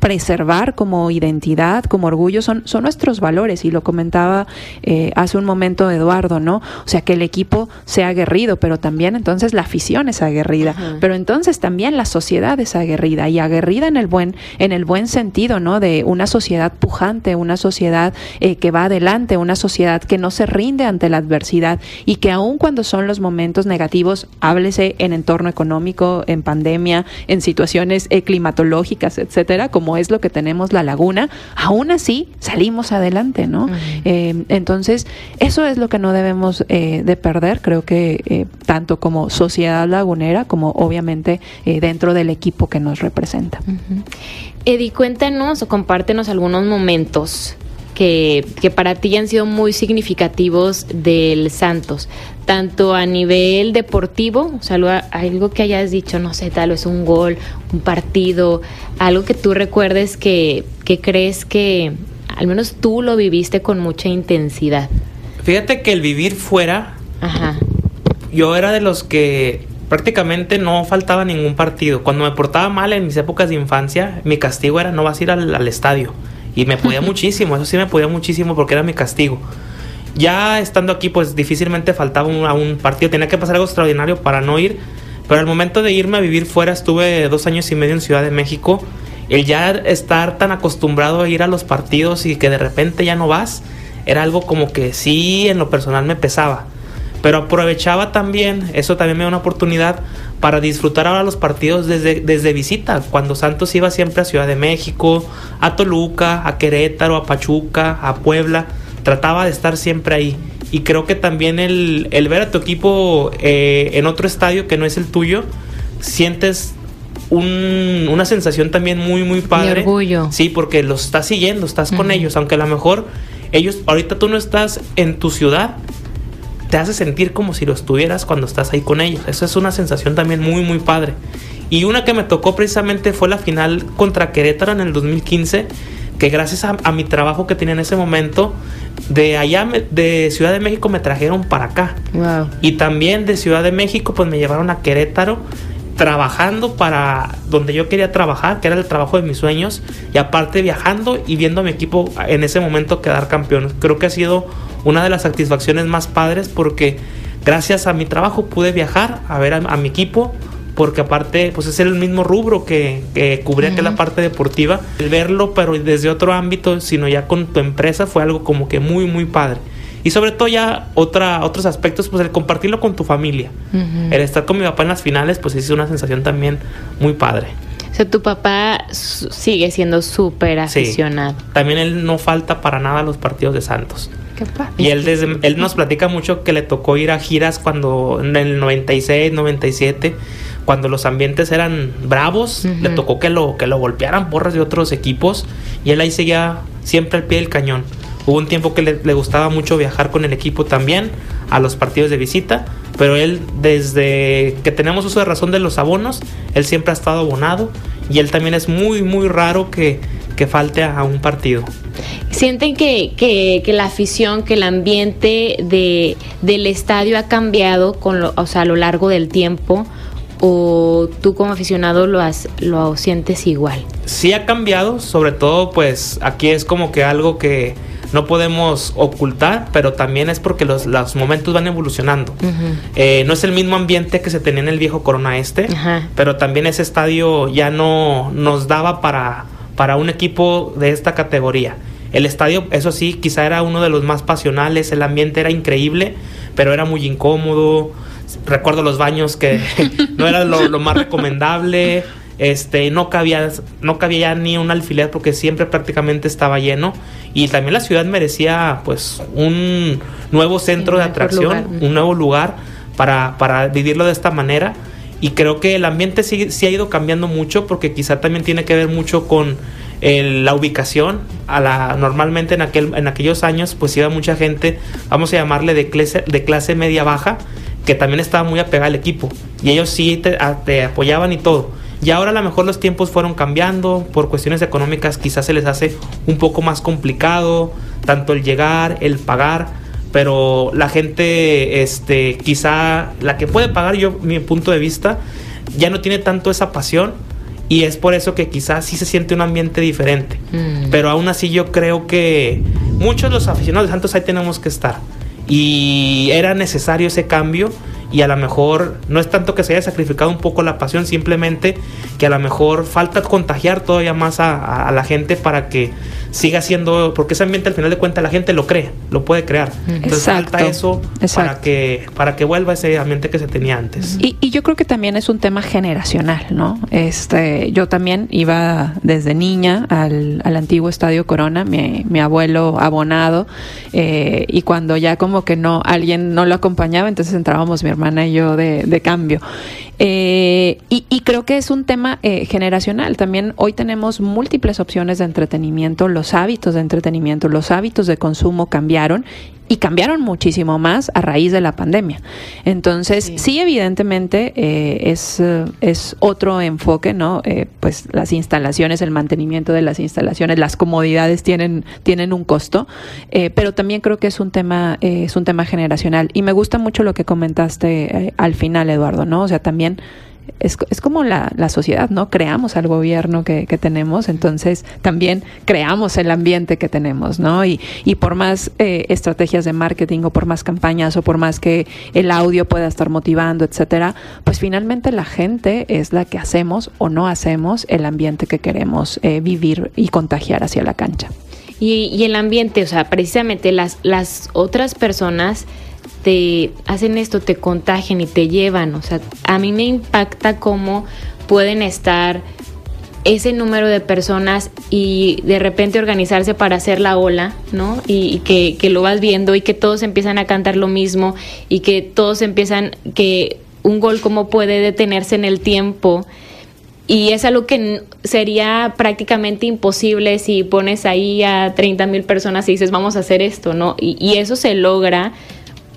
preservar como identidad, como orgullo, son, son nuestros valores. Y lo comentaba eh, hace un momento Eduardo, ¿no? O sea, que el equipo sea aguerrido, pero también entonces la afición es aguerrida. Uh -huh. Pero entonces también la sociedad es aguerrida. Y aguerrida en el buen, en el buen sentido, ¿no? De una sociedad pujante, una sociedad eh, que va adelante, una sociedad que no se rinde ante la adversidad y que aun cuando son los momentos negativos, háblese en entorno económico, en pandemia, en situaciones eh, climatológicas, etcétera, como es lo que tenemos la laguna, aún así salimos adelante, ¿no? Uh -huh. eh, entonces, eso es lo que no debemos eh, de perder, creo que eh, tanto como sociedad lagunera, como obviamente eh, dentro del equipo que nos representa. Uh -huh. Eddie, cuéntanos o compártenos algunos momentos que, que, para ti han sido muy significativos del Santos, tanto a nivel deportivo, o sea, algo que hayas dicho, no sé, tal vez un gol, un partido, algo que tú recuerdes que, que crees que al menos tú lo viviste con mucha intensidad. Fíjate que el vivir fuera, Ajá. yo era de los que prácticamente no faltaba ningún partido. Cuando me portaba mal en mis épocas de infancia, mi castigo era no vas a ir al, al estadio y me podía muchísimo, eso sí me podía muchísimo porque era mi castigo. Ya estando aquí, pues difícilmente faltaba un, a un partido, tenía que pasar algo extraordinario para no ir. Pero al momento de irme a vivir fuera, estuve dos años y medio en Ciudad de México. El ya estar tan acostumbrado a ir a los partidos y que de repente ya no vas, era algo como que sí, en lo personal me pesaba. Pero aprovechaba también, eso también me da una oportunidad para disfrutar ahora los partidos desde, desde visita. Cuando Santos iba siempre a Ciudad de México, a Toluca, a Querétaro, a Pachuca, a Puebla, trataba de estar siempre ahí. Y creo que también el, el ver a tu equipo eh, en otro estadio que no es el tuyo, sientes un, una sensación también muy, muy padre. Orgullo. Sí, porque los estás siguiendo, estás uh -huh. con ellos, aunque a lo mejor ellos, ahorita tú no estás en tu ciudad, te hace sentir como si lo estuvieras cuando estás ahí con ellos. Eso es una sensación también muy, muy padre. Y una que me tocó precisamente fue la final contra Querétaro en el 2015, que gracias a, a mi trabajo que tenía en ese momento, de allá, de Ciudad de México, me trajeron para acá. Wow. Y también de Ciudad de México, pues me llevaron a Querétaro trabajando para donde yo quería trabajar, que era el trabajo de mis sueños, y aparte viajando y viendo a mi equipo en ese momento quedar campeón. Creo que ha sido una de las satisfacciones más padres porque gracias a mi trabajo pude viajar a ver a, a mi equipo, porque aparte pues es el mismo rubro que, que cubría uh -huh. que la parte deportiva. El verlo, pero desde otro ámbito, sino ya con tu empresa, fue algo como que muy, muy padre. Y sobre todo ya otra, otros aspectos, pues el compartirlo con tu familia. Uh -huh. El estar con mi papá en las finales, pues es una sensación también muy padre. O sea, tu papá sigue siendo súper aficionado. Sí. También él no falta para nada a los partidos de Santos. Qué padre. Y él, desde, él nos platica mucho que le tocó ir a giras cuando en el 96, 97, cuando los ambientes eran bravos, uh -huh. le tocó que lo, que lo golpearan porras de otros equipos y él ahí seguía siempre al pie del cañón. Hubo un tiempo que le, le, gustaba mucho viajar con el equipo también a los partidos de visita, pero él desde que tenemos uso de razón de los abonos, él siempre ha estado abonado y él también es muy, muy raro que, que falte a, un partido. ¿Sienten que, que, que, la afición, que el ambiente de, del estadio ha cambiado con lo, o sea, a lo largo del tiempo? ¿O tú como aficionado lo, has, lo sientes igual? Sí ha cambiado, sobre todo pues aquí es como que algo que no podemos ocultar, pero también es porque los, los momentos van evolucionando. Uh -huh. eh, no es el mismo ambiente que se tenía en el viejo Corona Este, uh -huh. pero también ese estadio ya no nos daba para, para un equipo de esta categoría. El estadio, eso sí, quizá era uno de los más pasionales, el ambiente era increíble, pero era muy incómodo. Recuerdo los baños que no era lo, más recomendable. Este, no cabía, no cabía ni un alfiler porque siempre prácticamente estaba lleno. Y también la ciudad merecía pues un nuevo centro de atracción, un nuevo lugar para, para vivirlo de esta manera. Y creo que el ambiente sí, sí, ha ido cambiando mucho porque quizá también tiene que ver mucho con la ubicación. A la, normalmente en, aquel, en aquellos años pues iba mucha gente, vamos a llamarle de clase, de clase media baja, que también estaba muy apegada al equipo. Y ellos sí te, te apoyaban y todo. Y ahora a lo mejor los tiempos fueron cambiando, por cuestiones económicas quizás se les hace un poco más complicado, tanto el llegar, el pagar, pero la gente, este, quizá la que puede pagar, yo, mi punto de vista, ya no tiene tanto esa pasión y es por eso que quizás sí se siente un ambiente diferente. Mm. Pero aún así yo creo que muchos de los aficionados de Santos ahí tenemos que estar. Y era necesario ese cambio y a lo mejor no es tanto que se haya sacrificado un poco la pasión, simplemente que a lo mejor falta contagiar todavía más a, la gente para que siga siendo, porque ese ambiente al final de cuentas la gente lo cree, lo puede crear. Entonces falta eso para que, para que vuelva ese ambiente que se tenía antes. Y, y, yo creo que también es un tema generacional, ¿no? Este, yo también iba desde niña al, al antiguo Estadio Corona, mi, mi abuelo abonado, eh, y cuando ya como que no, alguien no lo acompañaba, entonces entrábamos mi hermana y yo de, de cambio. Eh, y, creo que es un tema eh, generacional. También hoy tenemos múltiples opciones de entretenimiento, los hábitos de entretenimiento, los hábitos de consumo cambiaron y cambiaron muchísimo más a raíz de la pandemia. Entonces, sí, evidentemente eh, es, es otro enfoque, ¿no? pues las instalaciones, el mantenimiento de las instalaciones, las comodidades tienen, tienen un costo, pero también creo que es un tema, es un tema generacional. Y me gusta mucho lo que comentaste al final, Eduardo, ¿no? O sea, también es, es, como la, la, sociedad, ¿no? Creamos al gobierno que, que, tenemos, entonces también creamos el ambiente que tenemos, ¿no? Y, y por más eh, estrategias de marketing o por más campañas o por más que el audio pueda estar motivando, etcétera, pues finalmente la gente es la que hacemos o no hacemos el ambiente que queremos eh, vivir y contagiar hacia la cancha. Y, y el ambiente, o sea, precisamente las, las otras personas te hacen esto, te contagian y te llevan. O sea, a mí me impacta cómo pueden estar ese número de personas y de repente organizarse para hacer la ola, ¿no? Y, que, que, lo vas viendo y que todos empiezan a cantar lo mismo y que todos empiezan, que un gol como puede detenerse en el tiempo. Y es algo que sería prácticamente imposible si pones ahí a 30 mil personas y dices, vamos a hacer esto, ¿no? Y, y eso se logra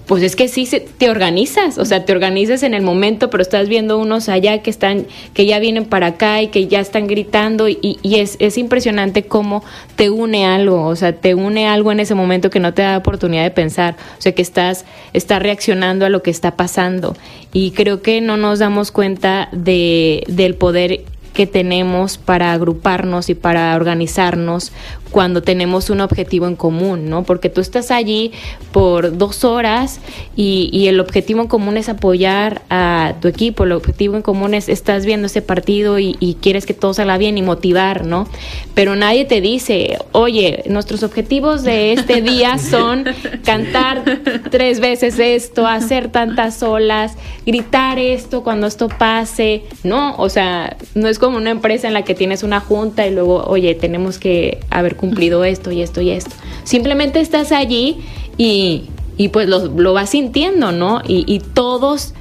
pues es que sí te organizas, o sea, te organizas en el momento, pero estás viendo unos allá que están, que ya vienen para acá y que ya están gritando y, es, es, impresionante cómo te une algo, o sea, te une algo en ese momento que no te da oportunidad de pensar, o sea, que estás, estás reaccionando a lo que está pasando. Y creo que no nos damos cuenta de, del poder que tenemos para agruparnos y para organizarnos cuando tenemos un objetivo en común, ¿no? Porque tú estás allí por dos horas y, el objetivo en común es apoyar a tu equipo, el objetivo en común es estás viendo ese partido y, quieres que todo salga bien y motivar, ¿no? Pero nadie te dice, oye, nuestros objetivos de este día son cantar tres veces esto, hacer tantas olas, gritar esto cuando esto pase, ¿no? O sea, no es como una empresa en la que tienes una junta y luego, oye, tenemos que haber cumplido esto y esto y esto. Simplemente estás allí y, y pues lo, lo, vas sintiendo, ¿no? Y, y, todos,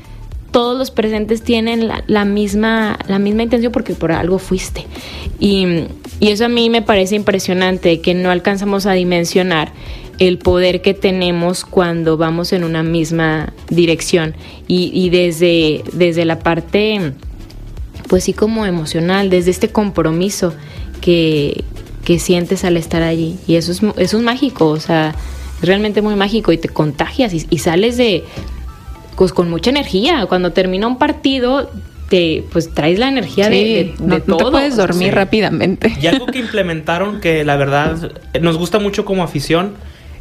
todos los presentes tienen la, misma, la misma intención porque por algo fuiste. Y, y eso a mí me parece impresionante, que no alcanzamos a dimensionar el poder que tenemos cuando vamos en una misma dirección. Y, y desde, desde la parte pues sí como emocional, desde este compromiso que, que sientes al estar allí. Y eso es, eso es mágico, o sea, es realmente muy mágico y te contagias y, sales de, pues con mucha energía. Cuando termina un partido, te, pues traes la energía de, no, todo. te puedes dormir rápidamente. Y algo que implementaron que la verdad nos gusta mucho como afición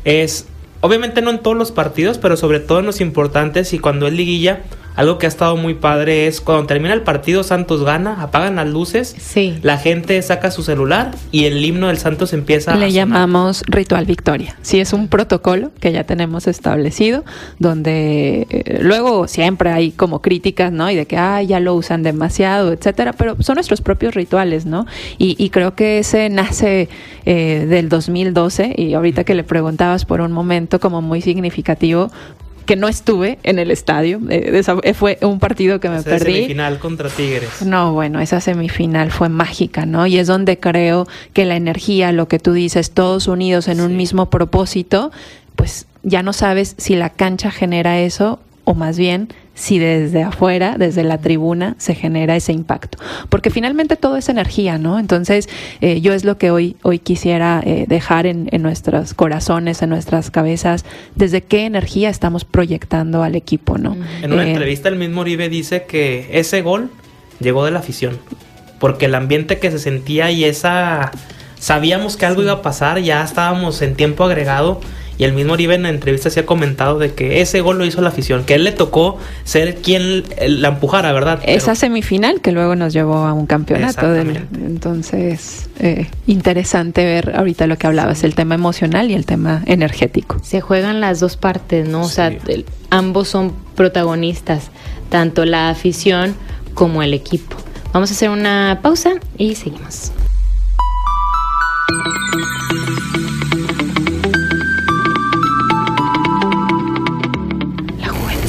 es, obviamente no en todos los partidos, pero sobre todo en los importantes y cuando es liguilla, algo que ha estado muy padre es cuando termina el partido Santos gana, apagan las luces, sí. la gente saca su celular y el himno del Santos empieza Le llamamos ritual victoria. Sí, es un protocolo que ya tenemos establecido, donde eh, luego siempre hay como críticas, ¿no? Y de que, ah, ya lo usan demasiado, etcétera, pero son nuestros propios rituales, ¿no? Y, creo que ese nace eh, del 2012 y ahorita que le preguntabas por un momento como muy significativo, que no estuve en el estadio. Eh, fue un partido que me esa perdí. Semifinal contra Tigres. No, bueno, esa semifinal fue mágica, ¿no? Y es donde creo que la energía, lo que tú dices, todos unidos en un mismo propósito, pues ya no sabes si la cancha genera eso o más bien si desde afuera, desde la tribuna, se genera ese impacto. Porque finalmente todo es energía, ¿no? Entonces, eh, yo es lo que hoy, hoy quisiera eh, dejar en, nuestros corazones, en nuestras cabezas, desde qué energía estamos proyectando al equipo, ¿no? En una eh, entrevista el mismo Oribe dice que ese gol llegó de la afición, porque el ambiente que se sentía y esa... Sabíamos que algo iba a pasar, ya estábamos en tiempo agregado y el mismo Oribe en la entrevista se ha comentado de que ese gol lo hizo la afición, que él le tocó ser quien la empujara, ¿verdad? Esa semifinal que luego nos llevó a un campeonato. entonces, eh, interesante ver ahorita lo que hablabas, el tema emocional y el tema energético. Se juegan las dos partes, ¿no? O sea, ambos son protagonistas, tanto la afición como el equipo. Vamos a hacer una pausa y seguimos.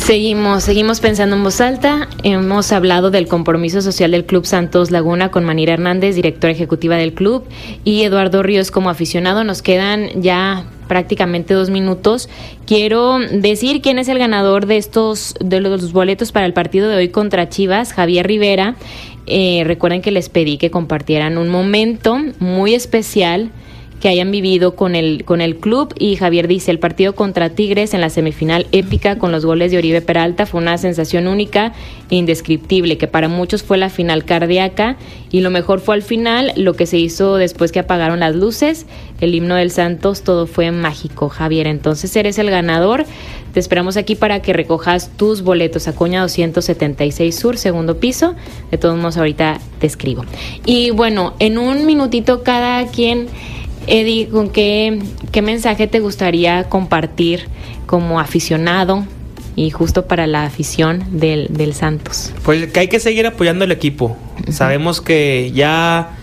Seguimos, seguimos pensando en voz alta. Hemos hablado del compromiso social del Club Santos Laguna con Manira Hernández, directora ejecutiva del club, y Eduardo Ríos como aficionado. Nos quedan ya prácticamente dos minutos. Quiero decir quién es el ganador de estos, de los boletos para el partido de hoy contra Chivas, Javier Rivera. Eh, recuerden que les pedí que compartieran un momento muy especial que hayan vivido con el, con el club. Y Javier dice, el partido contra Tigres en la semifinal épica con los goles de Oribe Peralta fue una sensación única e indescriptible, que para muchos fue la final cardíaca y lo mejor fue al final, lo que se hizo después que apagaron las luces, el himno del Santos, todo fue mágico, Javier. Entonces eres el ganador. Te esperamos aquí para que recojas tus boletos. a Coña 276 Sur, segundo piso. De todos modos, ahorita te escribo. Y bueno, en un minutito cada quien Eddie, ¿con qué, qué mensaje te gustaría compartir como aficionado y justo para la afición del, del Santos? Pues que hay que seguir apoyando al equipo. Sabemos que ya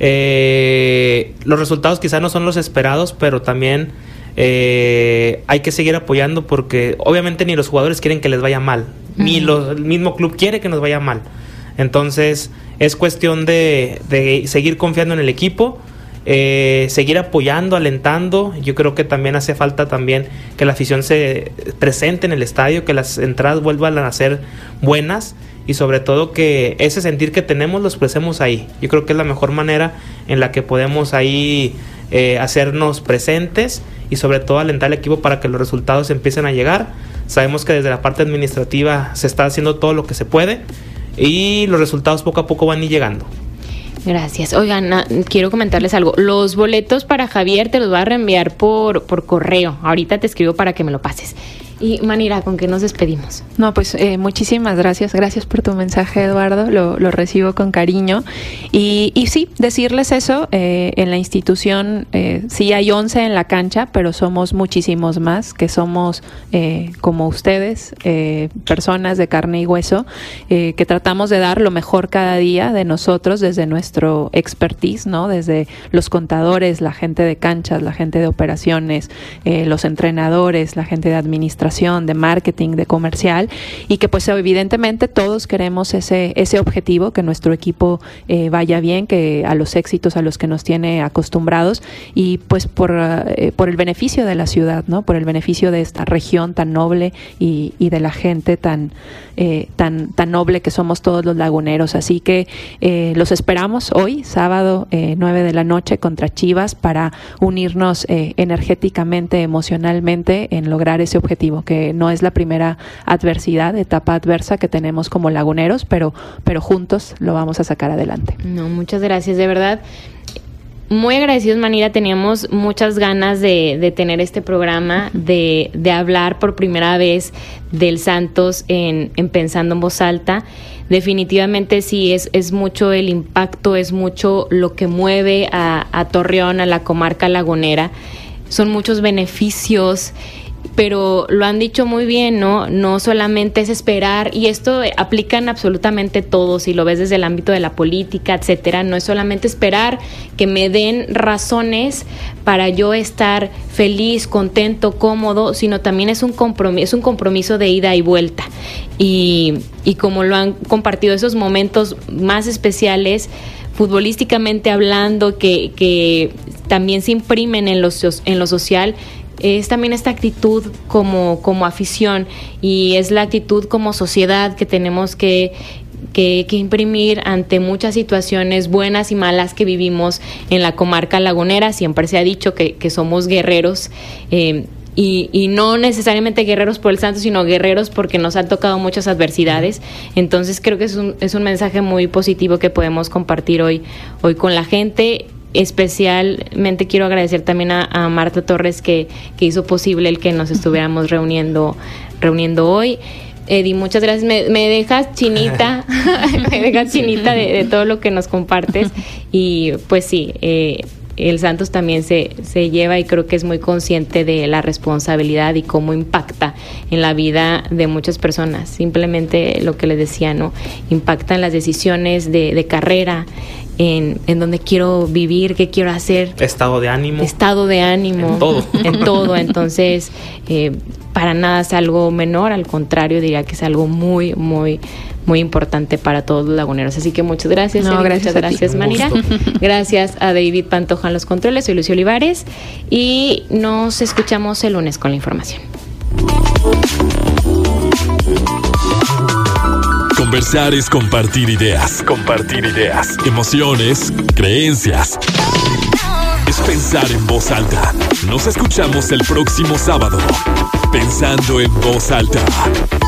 eh, los resultados quizás no son los esperados, pero también eh, hay que seguir apoyando porque obviamente ni los jugadores quieren que les vaya mal, ni el mismo club quiere que nos vaya mal. Entonces es cuestión de, de seguir confiando en el equipo eh, seguir apoyando, alentando. Yo creo que también hace falta también que la afición se presente en el estadio, que las entradas vuelvan a ser buenas y sobre todo que ese sentir que tenemos lo expresemos ahí. Yo creo que es la mejor manera en la que podemos ahí eh, hacernos presentes y sobre todo alentar al equipo para que los resultados empiecen a llegar. Sabemos que desde la parte administrativa se está haciendo todo lo que se puede y los resultados poco a poco van a ir llegando. Gracias. Oigan, quiero comentarles algo. Los boletos para Javier te los voy a reenviar por, por correo. Ahorita te escribo para que me lo pases. Y Manira, ¿con qué nos despedimos? No, pues eh, muchísimas gracias. Gracias por tu mensaje, Eduardo. Lo, lo recibo con cariño. Y, y sí, decirles eso, eh, en la institución eh, sí hay 11 en la cancha, pero somos muchísimos más, que somos eh, como ustedes, personas de carne y hueso, que tratamos de dar lo mejor cada día de nosotros desde nuestro expertise, ¿no? Desde los contadores, la gente de canchas, la gente de operaciones, los entrenadores, la gente de administración de marketing, de comercial, y que pues evidentemente todos queremos ese, ese objetivo, que nuestro equipo eh, vaya bien, que a los éxitos a los que nos tiene acostumbrados, y pues por, eh, por el beneficio de la ciudad, ¿no? Por el beneficio de esta región tan noble y, y de la gente tan, eh, tan, tan noble que somos todos los laguneros. Así que los esperamos hoy, sábado 9 de la noche contra Chivas, para unirnos energéticamente, emocionalmente en lograr ese objetivo que no es la primera adversidad, etapa adversa que tenemos como laguneros, pero, pero juntos lo vamos a sacar adelante. No, muchas gracias, de verdad muy agradecidos, Manira. Teníamos muchas ganas de, tener este programa, de, de, hablar por primera vez del Santos en, en, Pensando en Voz Alta. Definitivamente sí, es, es mucho el impacto, es mucho lo que mueve a, a Torreón, a la comarca lagunera. Son muchos beneficios pero lo han dicho muy bien, ¿no? No solamente es esperar, y esto aplican absolutamente todos, si lo ves desde el ámbito de la política, etcétera, no es solamente esperar que me den razones para yo estar feliz, contento, cómodo, sino también es un compromiso, es un compromiso de ida y vuelta. Y, y como lo han compartido esos momentos más especiales, futbolísticamente hablando, que, que también se imprimen en lo, en lo social, es también esta actitud como, como afición y es la actitud como sociedad que tenemos que, que, imprimir ante muchas situaciones buenas y malas que vivimos en la comarca lagunera. Siempre se ha dicho que, que somos guerreros. Eh, y, y, no necesariamente guerreros por el santo, sino guerreros porque nos han tocado muchas adversidades. Entonces creo que es un, es un mensaje muy positivo que podemos compartir hoy, hoy con la gente especialmente quiero agradecer también a, Marta Torres que, que, hizo posible el que nos estuviéramos reuniendo, reuniendo hoy. Eddie, muchas gracias. Me, dejas chinita, me dejas chinita de, todo lo que nos compartes. Y pues sí, eh, el Santos también se, se lleva y creo que es muy consciente de la responsabilidad y cómo impacta en la vida de muchas personas. Simplemente lo que les decía, ¿no? Impacta en las decisiones de, de carrera, en, en donde quiero vivir, qué quiero hacer. Estado de ánimo. Estado de ánimo. En todo. En todo. Entonces, eh, para nada es algo menor, al contrario, diría que es algo muy, muy, muy importante para todos los laguneros. Así que muchas gracias. No, gracias muchas gracias, Manira. Gracias a David Pantoja en los controles. Soy Lucio Olivares y nos escuchamos el lunes con la información. Conversar es compartir ideas. Compartir ideas. Emociones, creencias. Es pensar en voz alta. Nos escuchamos el próximo sábado. Pensando en voz alta.